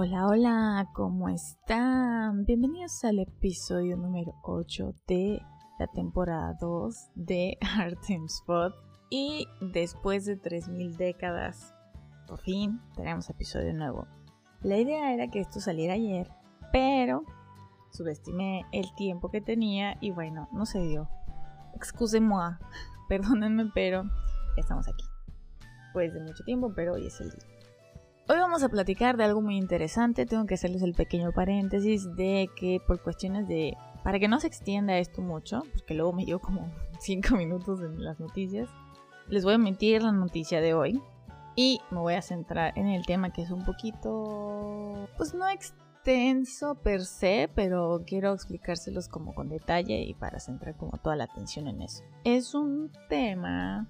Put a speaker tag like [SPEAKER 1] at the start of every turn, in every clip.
[SPEAKER 1] Hola, hola, ¿cómo están? Bienvenidos al episodio número 8 de la temporada 2 de Art Spot. Y después de 3000 décadas, por fin tenemos episodio nuevo. La idea era que esto saliera ayer, pero subestimé el tiempo que tenía y bueno, no se dio. Excusez-moi, perdónenme, pero estamos aquí. Pues de mucho tiempo, pero hoy es el día. Hoy vamos a platicar de algo muy interesante. Tengo que hacerles el pequeño paréntesis de que por cuestiones de... Para que no se extienda esto mucho, porque luego me llevo como 5 minutos en las noticias, les voy a emitir la noticia de hoy. Y me voy a centrar en el tema que es un poquito... Pues no extenso per se, pero quiero explicárselos como con detalle y para centrar como toda la atención en eso. Es un tema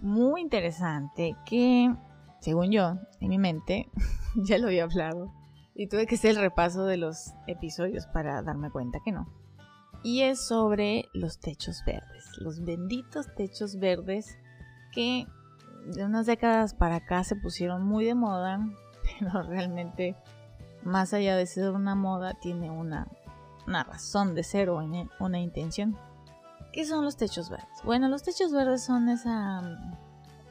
[SPEAKER 1] muy interesante que, según yo, en mi mente, ya lo había hablado y tuve que hacer el repaso de los episodios para darme cuenta que no. Y es sobre los techos verdes, los benditos techos verdes que de unas décadas para acá se pusieron muy de moda, pero realmente más allá de ser una moda tiene una, una razón de ser o una intención. ¿Qué son los techos verdes? Bueno, los techos verdes son esa.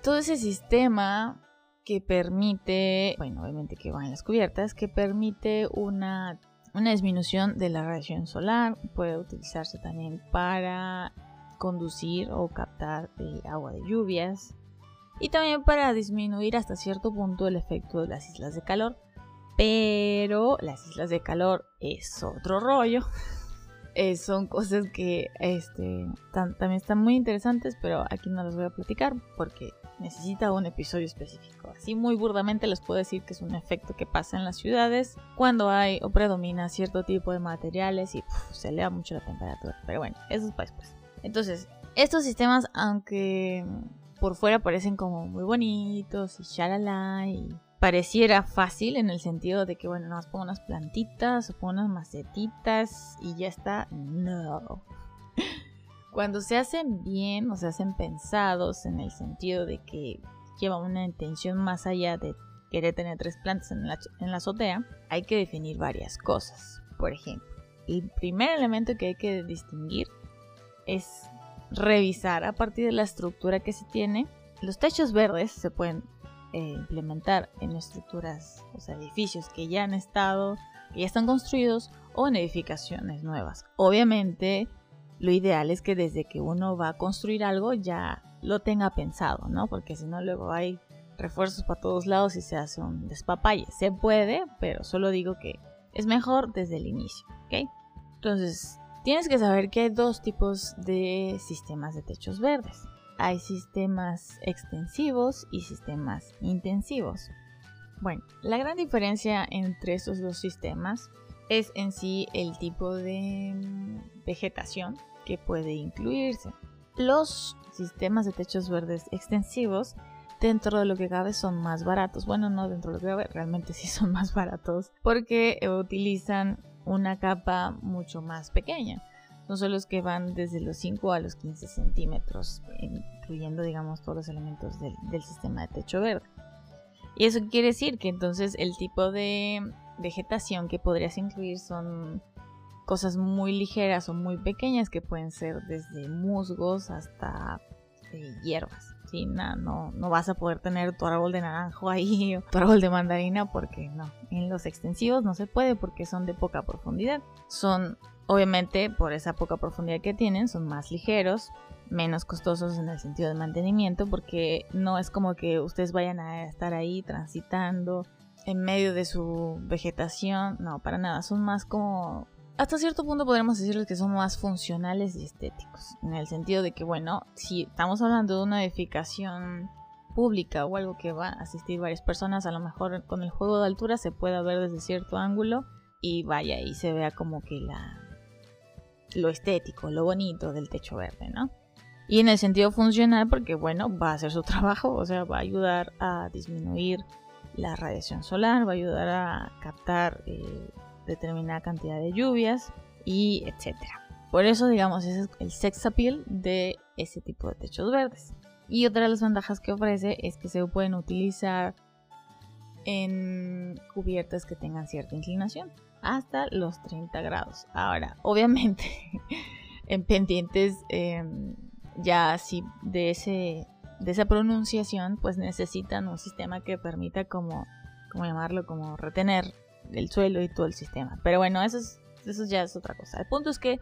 [SPEAKER 1] todo ese sistema que permite, bueno, obviamente que van las cubiertas, que permite una, una disminución de la radiación solar. Puede utilizarse también para conducir o captar agua de lluvias. Y también para disminuir hasta cierto punto el efecto de las islas de calor. Pero las islas de calor es otro rollo. Eh, son cosas que este, también están muy interesantes, pero aquí no las voy a platicar porque necesita un episodio específico. Así muy burdamente les puedo decir que es un efecto que pasa en las ciudades cuando hay o predomina cierto tipo de materiales y se eleva mucho la temperatura. Pero bueno, eso es para después. Entonces, estos sistemas, aunque por fuera parecen como muy bonitos y shalala y pareciera fácil en el sentido de que, bueno, más pongo unas plantitas o pongo unas macetitas y ya está. No. Cuando se hacen bien o se hacen pensados en el sentido de que llevan una intención más allá de querer tener tres plantas en la, en la azotea, hay que definir varias cosas. Por ejemplo, el primer elemento que hay que distinguir es revisar a partir de la estructura que se tiene. Los techos verdes se pueden eh, implementar en estructuras, o sea, edificios que ya han estado, que ya están construidos o en edificaciones nuevas. Obviamente, lo ideal es que desde que uno va a construir algo ya lo tenga pensado, ¿no? Porque si no, luego hay refuerzos para todos lados y se hace un despapalle. Se puede, pero solo digo que es mejor desde el inicio, ¿ok? Entonces, tienes que saber que hay dos tipos de sistemas de techos verdes hay sistemas extensivos y sistemas intensivos. Bueno, la gran diferencia entre estos dos sistemas es en sí el tipo de mm, vegetación que puede incluirse. Los sistemas de techos verdes extensivos dentro de lo que cabe son más baratos. Bueno, no dentro de lo que cabe, realmente sí son más baratos porque utilizan una capa mucho más pequeña son los que van desde los 5 a los 15 centímetros, incluyendo, digamos, todos los elementos del, sistema de techo verde. Y eso quiere decir que entonces el tipo de vegetación que podrías incluir son cosas muy ligeras o muy pequeñas que pueden ser desde musgos hasta eh, hierbas. ¿sí? No, no, no, vas a poder tener tu árbol de naranjo ahí o tu árbol de mandarina porque no. En los extensivos no se puede porque son de poca profundidad. Son Obviamente, por esa poca profundidad que tienen, son más ligeros, menos costosos en el sentido de mantenimiento, porque no es como que ustedes vayan a estar ahí transitando en medio de su vegetación, no, para nada, son más como... Hasta cierto punto podríamos decirles que son más funcionales y estéticos, en el sentido de que, bueno, si estamos hablando de una edificación pública o algo que va a asistir varias personas, a lo mejor con el juego de altura se pueda ver desde cierto ángulo y vaya y se vea como que la, lo estético, lo bonito del techo verde, ¿no? Y en el sentido funcional, porque bueno, va a hacer su trabajo, o sea, va a ayudar a disminuir la radiación solar, va a ayudar a captar eh, determinada cantidad de lluvias y etcétera. Por eso, digamos, ese es el sex appeal de ese tipo de techos verdes. Y otra de las ventajas que ofrece es que se pueden utilizar en cubiertas que tengan cierta inclinación, hasta los 30 grados. Ahora, obviamente, en pendientes em, ya así de, ese, de esa pronunciación, pues necesitan un sistema que permita como, como llamarlo, como retener el suelo y todo el sistema. Pero bueno, eso, eso ya es otra cosa. El punto es que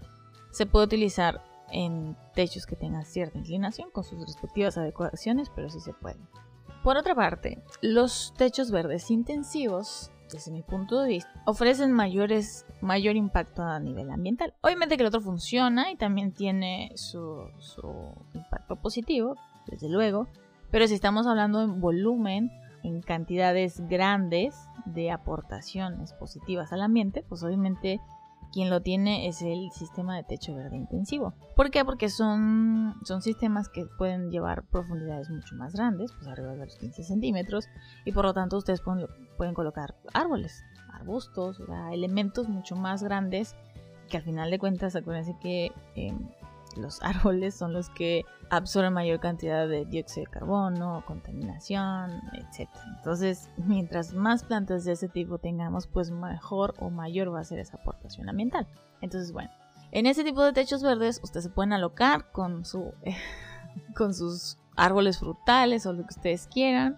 [SPEAKER 1] se puede utilizar en techos que tengan cierta inclinación con sus respectivas adecuaciones, pero sí se puede. Por otra parte, los techos verdes intensivos, desde mi punto de vista, ofrecen mayores, mayor impacto a nivel ambiental. Obviamente que el otro funciona y también tiene su, su impacto positivo, desde luego, pero si estamos hablando en volumen, en cantidades grandes de aportaciones positivas al ambiente, pues obviamente quien lo tiene es el sistema de techo verde intensivo. ¿Por qué? Porque son, son sistemas que pueden llevar profundidades mucho más grandes, pues arriba de los 15 centímetros, y por lo tanto ustedes pueden, colocar árboles, arbustos, elementos mucho más grandes que al final de cuentas acuérdense que em, los árboles son los que absorben mayor cantidad de dióxido de carbono, contaminación, etc. Entonces, mientras más plantas de ese tipo tengamos, pues mejor o mayor va a ser esa aportación ambiental. Entonces, bueno, en ese tipo de techos verdes ustedes se pueden alocar con, su, con sus árboles frutales o lo que ustedes quieran.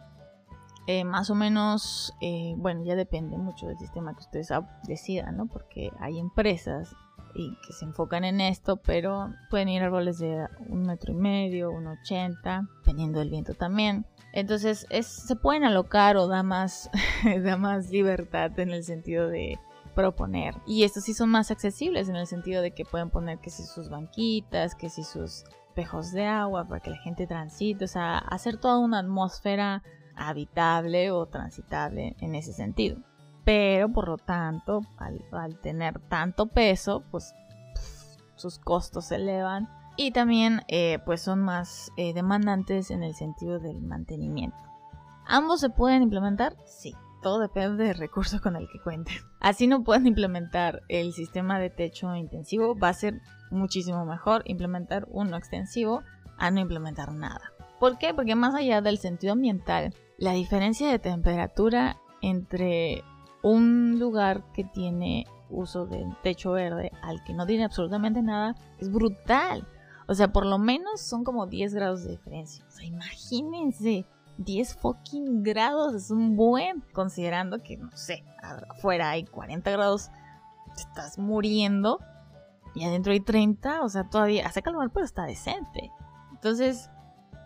[SPEAKER 1] Eh, más o menos, eh, bueno, ya depende mucho del sistema que ustedes decidan, ¿no? Porque hay empresas y que se enfocan en esto, pero pueden ir árboles de un metro y medio, un ochenta, dependiendo del viento también. Entonces se pueden alocar o da más, da más libertad en el sentido de proponer. Y estos sí son más accesibles en el sentido de que pueden poner que si sus banquitas, que si sus espejos de agua para que la gente transite, o sea, hacer toda una atmósfera habitable o transitable en ese sentido pero por lo tanto, al, tener tanto peso, pues sus costos se elevan y también eh, pues son más eh, demandantes en el sentido del mantenimiento. ¿Ambos se pueden implementar? Sí, todo depende del recurso con el que cuenten. Así no pueden implementar el sistema de techo intensivo, va a ser muchísimo mejor implementar uno extensivo a no implementar nada. ¿Por qué? Porque más allá del sentido ambiental, la diferencia de temperatura entre un lugar que tiene uso de techo verde al que no tiene absolutamente nada es brutal. O sea, por lo menos son como 10 grados de diferencia. O sea, imagínense, 10 fucking grados es un buen, considerando que, no sé, afuera hay 40 grados, estás muriendo y adentro hay 30, o sea, todavía hace calor, pero está decente. Entonces,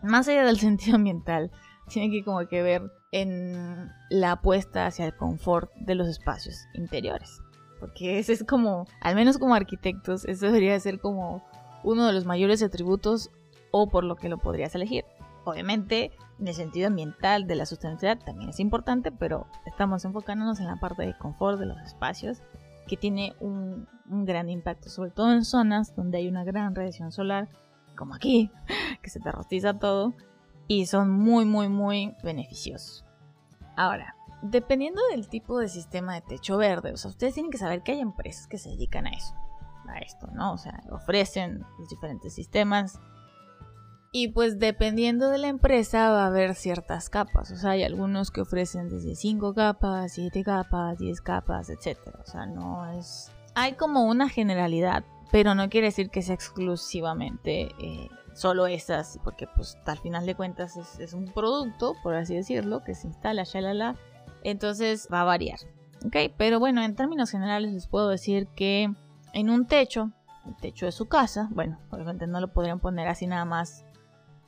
[SPEAKER 1] más allá del sentido ambiental, tiene que como que ver en la apuesta hacia el confort de los espacios interiores. Porque ese es como, al menos como arquitectos, eso debería ser como uno de los mayores atributos o por lo que lo podrías elegir. Obviamente, en el sentido ambiental de la sustentabilidad también es importante, pero estamos enfocándonos en la parte de confort de los espacios, que tiene un, un gran impacto, sobre todo en zonas donde hay una gran radiación solar, como aquí, que se te rostiza todo, y son muy, muy, muy beneficiosos. Ahora, dependiendo del tipo de sistema de techo verde, o sea, ustedes tienen que saber que hay empresas que se dedican a eso, a esto, ¿no? O sea, ofrecen los diferentes sistemas. Y pues dependiendo de la empresa va a haber ciertas capas. O sea, hay algunos que ofrecen desde 5 capas, 7 capas, 10 capas, etc. O sea, no es... Hay como una generalidad, pero no quiere decir que sea exclusivamente eh, solo esas, porque pues al final de cuentas es, un producto, por así decirlo, que se instala, ya la entonces va a variar. ¿Ok? Pero bueno, en términos generales les puedo decir que en un techo, el techo de su casa, bueno, obviamente no lo podrían poner así nada más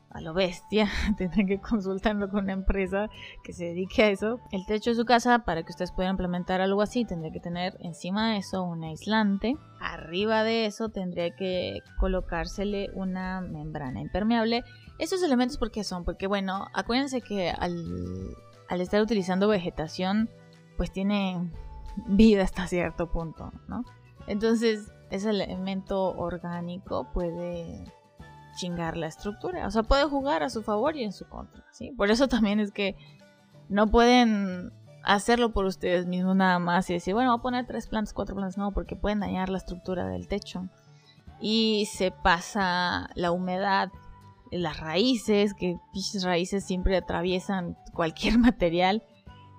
[SPEAKER 1] a lo bestia, tendrán que consultarlo con una empresa que se dedique a eso. El techo de su casa, para que ustedes puedan implementar algo así, tendría que tener encima de eso un aislante. Arriba de eso tendría que colocársele una membrana impermeable. Esos elementos, ¿por qué son? Porque, bueno, acuérdense que al, al estar utilizando vegetación, pues tiene vida hasta cierto punto, ¿no? Entonces, ese elemento orgánico puede chingar la estructura. O sea, puede jugar a su favor y en su contra, ¿sí? Por eso también es que no pueden hacerlo por ustedes mismos nada más y decir, bueno, voy a poner tres plantas, cuatro plantas, no, porque pueden dañar la estructura del techo. Y se pasa la humedad, las raíces, que raíces siempre atraviesan cualquier material.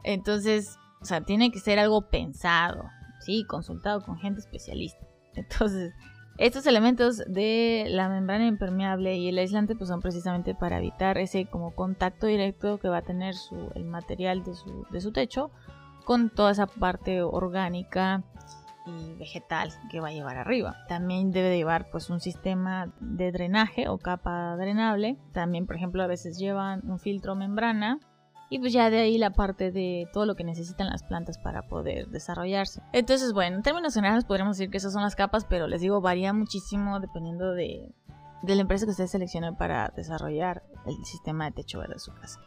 [SPEAKER 1] Entonces, o sea, tiene que ser algo pensado, ¿sí? Consultado con gente especialista. Entonces, estos elementos de la membrana impermeable y el aislante pues son precisamente para evitar ese como contacto directo que va a tener su, el material de su, de su techo con toda esa parte orgánica y vegetal que va a llevar arriba. También debe llevar pues un sistema de drenaje o capa drenable. También por ejemplo a veces llevan un filtro membrana y pues ya de ahí la parte de todo lo que necesitan las plantas para poder desarrollarse. Entonces, bueno, en términos generales podríamos decir que esas son las capas, pero les digo, varía muchísimo dependiendo de, de la empresa que ustedes seleccionen para desarrollar el sistema de techo verde de su casa.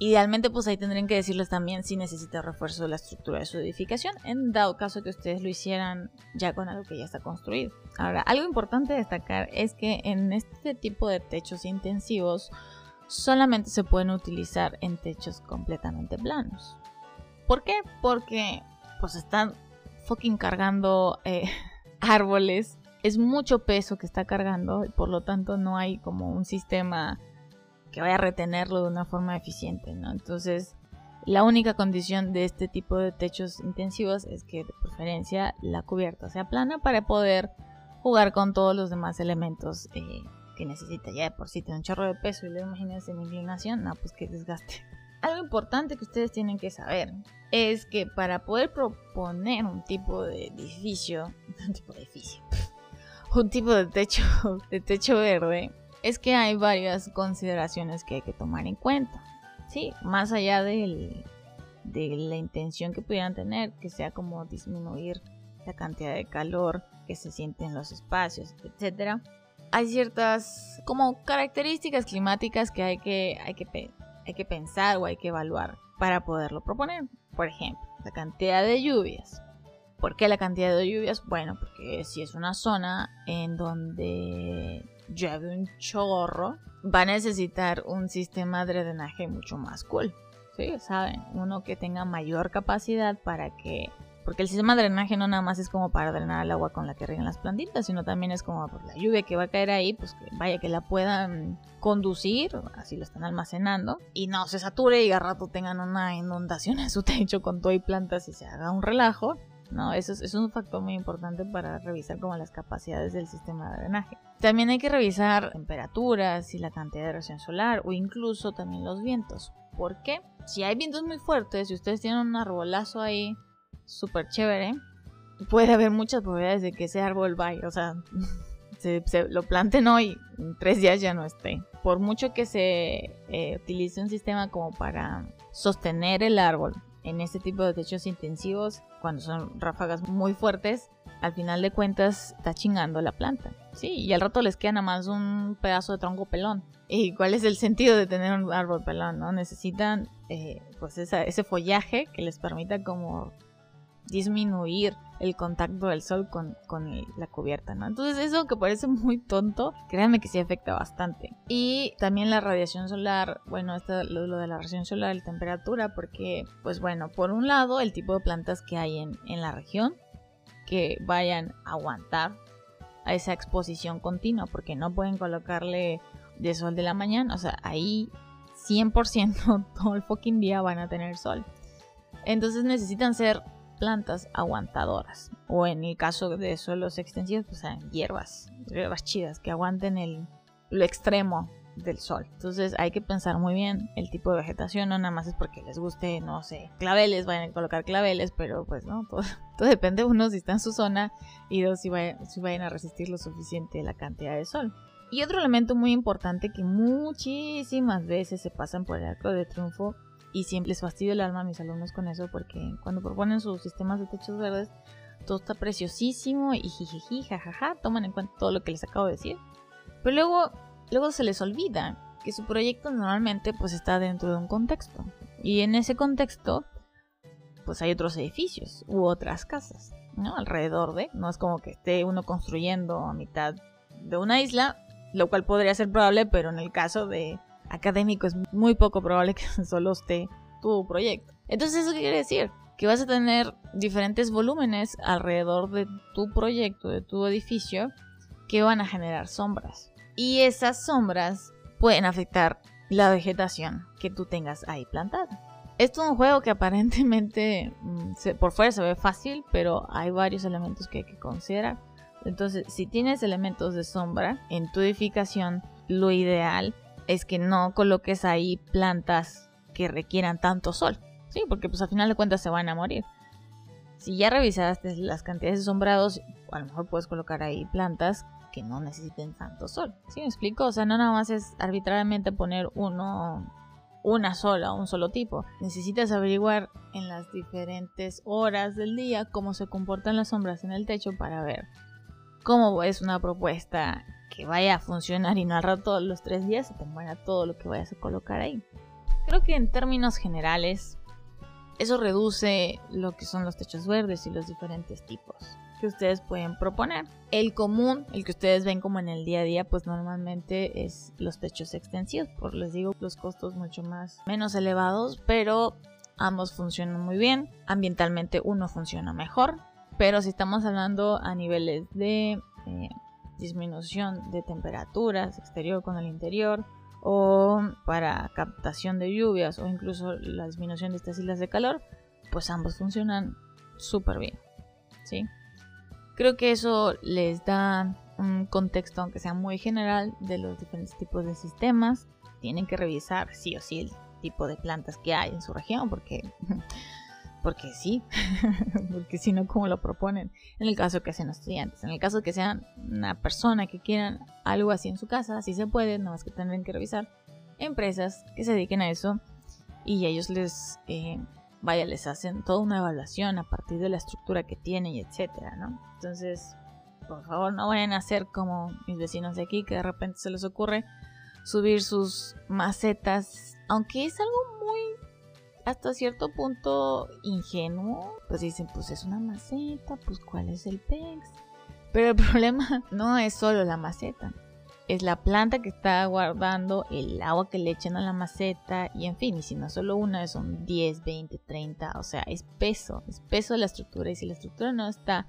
[SPEAKER 1] Idealmente, pues ahí tendrían que decirles también si necesita refuerzo de la estructura de su edificación, en dado caso que ustedes lo hicieran ya con algo que ya está construido. Ahora, algo importante destacar es que en este tipo de techos intensivos, solamente se pueden utilizar en techos completamente planos. ¿Por qué? Porque pues están fucking cargando eh, árboles. Es mucho peso que está cargando y por lo tanto no hay como un sistema que vaya a retenerlo de una forma eficiente, ¿no? Entonces, la única condición de este tipo de techos intensivos es que de preferencia la cubierta sea plana para poder jugar con todos los demás elementos eh, que necesita ya de por sí tiene un chorro de peso y luego imagínense en inclinación, no, pues que desgaste. Algo importante que ustedes tienen que saber es que para poder proponer un tipo de edificio, un tipo de edificio, un tipo de techo, de techo verde, es que hay varias consideraciones que hay que tomar en cuenta. Sí, más allá del, de la intención que pudieran tener, que sea como disminuir la cantidad de calor que se siente en los espacios, etcétera hay ciertas como características climáticas que hay que, hay que, hay que pensar o hay que evaluar para poderlo proponer. Por ejemplo, la cantidad de lluvias. ¿Por qué la cantidad de lluvias? Bueno, porque si es una zona en donde llueve un chorro, va a necesitar un sistema de drenaje mucho más cool. Sí, saben, uno que tenga mayor capacidad para que porque el sistema de drenaje no nada más es como para drenar el agua con la que riegan las plantitas, sino también es como por la lluvia que va a caer ahí, pues que vaya que la puedan conducir, así lo están almacenando, y no se sature y a rato tengan una inundación en su techo con todo y plantas y se haga un relajo. No, eso es, un factor muy importante para revisar como las capacidades del sistema de drenaje. También hay que revisar temperaturas y la cantidad de radiación solar o incluso también los vientos. ¿Por qué? Si hay vientos muy fuertes, si ustedes tienen un arbolazo ahí súper chévere, puede haber muchas probabilidades de que ese árbol vaya, o sea, se, lo planten hoy, en tres días ya no esté. Por mucho que se eh, utilice un sistema como para sostener el árbol en este tipo de techos intensivos, cuando son ráfagas muy fuertes, al final de cuentas está chingando la planta. Sí, y al rato les queda nada más un pedazo de tronco pelón. ¿Y cuál es el sentido de tener un árbol pelón? ¿no? Necesitan eh, pues ese follaje que les permita como disminuir el contacto del sol con, la cubierta, ¿no? Entonces eso que parece muy tonto, créanme que sí afecta bastante. Y también la radiación solar, bueno, esto lo, lo de la radiación solar, la temperatura, porque, pues bueno, por un lado el tipo de plantas que hay en, en la región, que vayan a aguantar a esa exposición continua, porque no pueden colocarle de sol de la mañana, o sea, ahí 100% todo el fucking día van a tener sol. Entonces necesitan ser plantas aguantadoras. O en el caso de suelos extensivos, pues hierbas, hierbas chidas que aguanten el, lo extremo del sol. Entonces hay que pensar muy bien el tipo de vegetación, no nada más es porque les guste, no sé, claveles, vayan a colocar claveles, pero pues no, todo, todo depende uno si está en su zona y dos si, si vayan a resistir lo suficiente la cantidad de sol. Y otro elemento muy importante que muchísimas veces se pasan por el arco de triunfo y siempre les fastidio el alma a mis alumnos con eso porque cuando proponen sus sistemas de techos verdes, todo está preciosísimo y jijiji, jajaja, toman en cuenta todo lo que les acabo de decir. Pero luego, luego se les olvida que su proyecto normalmente pues está dentro de un contexto. Y en ese contexto pues hay otros edificios u otras casas, ¿no? Alrededor de, no es como que esté uno construyendo a mitad de una isla, lo cual podría ser probable, pero en el caso de académico es muy poco probable que solo esté tu proyecto. Entonces, ¿eso qué quiere decir? Que vas a tener diferentes volúmenes alrededor de tu proyecto, de tu edificio, que van a generar sombras. Y esas sombras pueden afectar la vegetación que tú tengas ahí plantada. Esto es un juego que aparentemente mm, por fuera se ve fácil, pero hay varios elementos que hay que considerar. Entonces, si tienes elementos de sombra en tu edificación, lo ideal es que no coloques ahí plantas que requieran tanto sol. Sí, porque pues al final de cuentas se van a morir. Si ya revisaste las cantidades de sombrados, a lo mejor puedes colocar ahí plantas que no necesiten tanto sol. ¿Sí me explico? O sea, no nada más es arbitrariamente poner uno una sola, un solo tipo. Necesitas averiguar en las diferentes horas del día cómo se comportan las sombras en el techo para ver cómo es una propuesta que vaya a funcionar y no al rato los tres días se te muera todo lo que vayas a colocar ahí. Creo que en términos generales eso reduce lo que son los techos verdes y los diferentes tipos que ustedes pueden proponer. El común, el que ustedes ven como en el día a día, pues normalmente es los techos extensivos, por les digo, los costos mucho más menos elevados, pero ambos funcionan muy bien. Ambientalmente uno funciona mejor, pero si estamos hablando a niveles de eh, disminución de temperaturas exterior con el interior, o para captación de lluvias o incluso la disminución de estas islas de calor, pues ambos funcionan súper bien. ¿sí? Creo que eso les da un contexto, aunque sea muy general, de los diferentes tipos de sistemas. Tienen que revisar sí o sí el tipo de plantas que hay en su región, porque, porque sí, porque si no, ¿cómo lo proponen? En el caso que sean estudiantes, en el caso que sean una persona que quieran algo así en su casa, así se puede, nada más que tendrán que revisar empresas que se dediquen a eso y ellos les eh, vaya, les hacen toda una evaluación a partir de la estructura que tiene y etcétera, ¿no? Entonces, por favor, no vayan a hacer como mis vecinos de aquí que de repente se les ocurre subir sus macetas, aunque es algo hasta cierto punto ingenuo, pues dicen, pues es una maceta, pues cuál es el PEX. Pero el problema no es solo la maceta, es la planta que está guardando el agua que le echan a la maceta y en fin, y si no solo una, son 10, 20, 30, o sea, es peso, es peso la estructura y si la estructura no está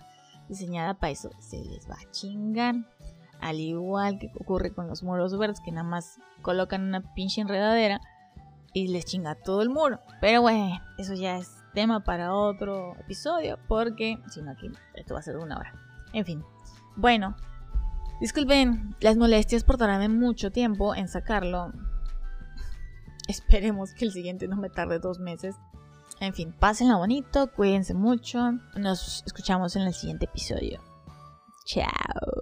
[SPEAKER 1] diseñada para eso, se les va a chingar. Al igual que ocurre con los muros verdes que nada más colocan una pinche enredadera y les chinga todo el muro. Pero bueno, eso ya es tema para otro episodio porque si no aquí esto va a ser una hora. En fin. Bueno, Disculpen, las molestias por mucho tiempo en sacarlo. Esperemos que el siguiente no me tarde dos meses. En fin, pásenla bonito, cuídense mucho. Nos escuchamos en el siguiente episodio. Chao.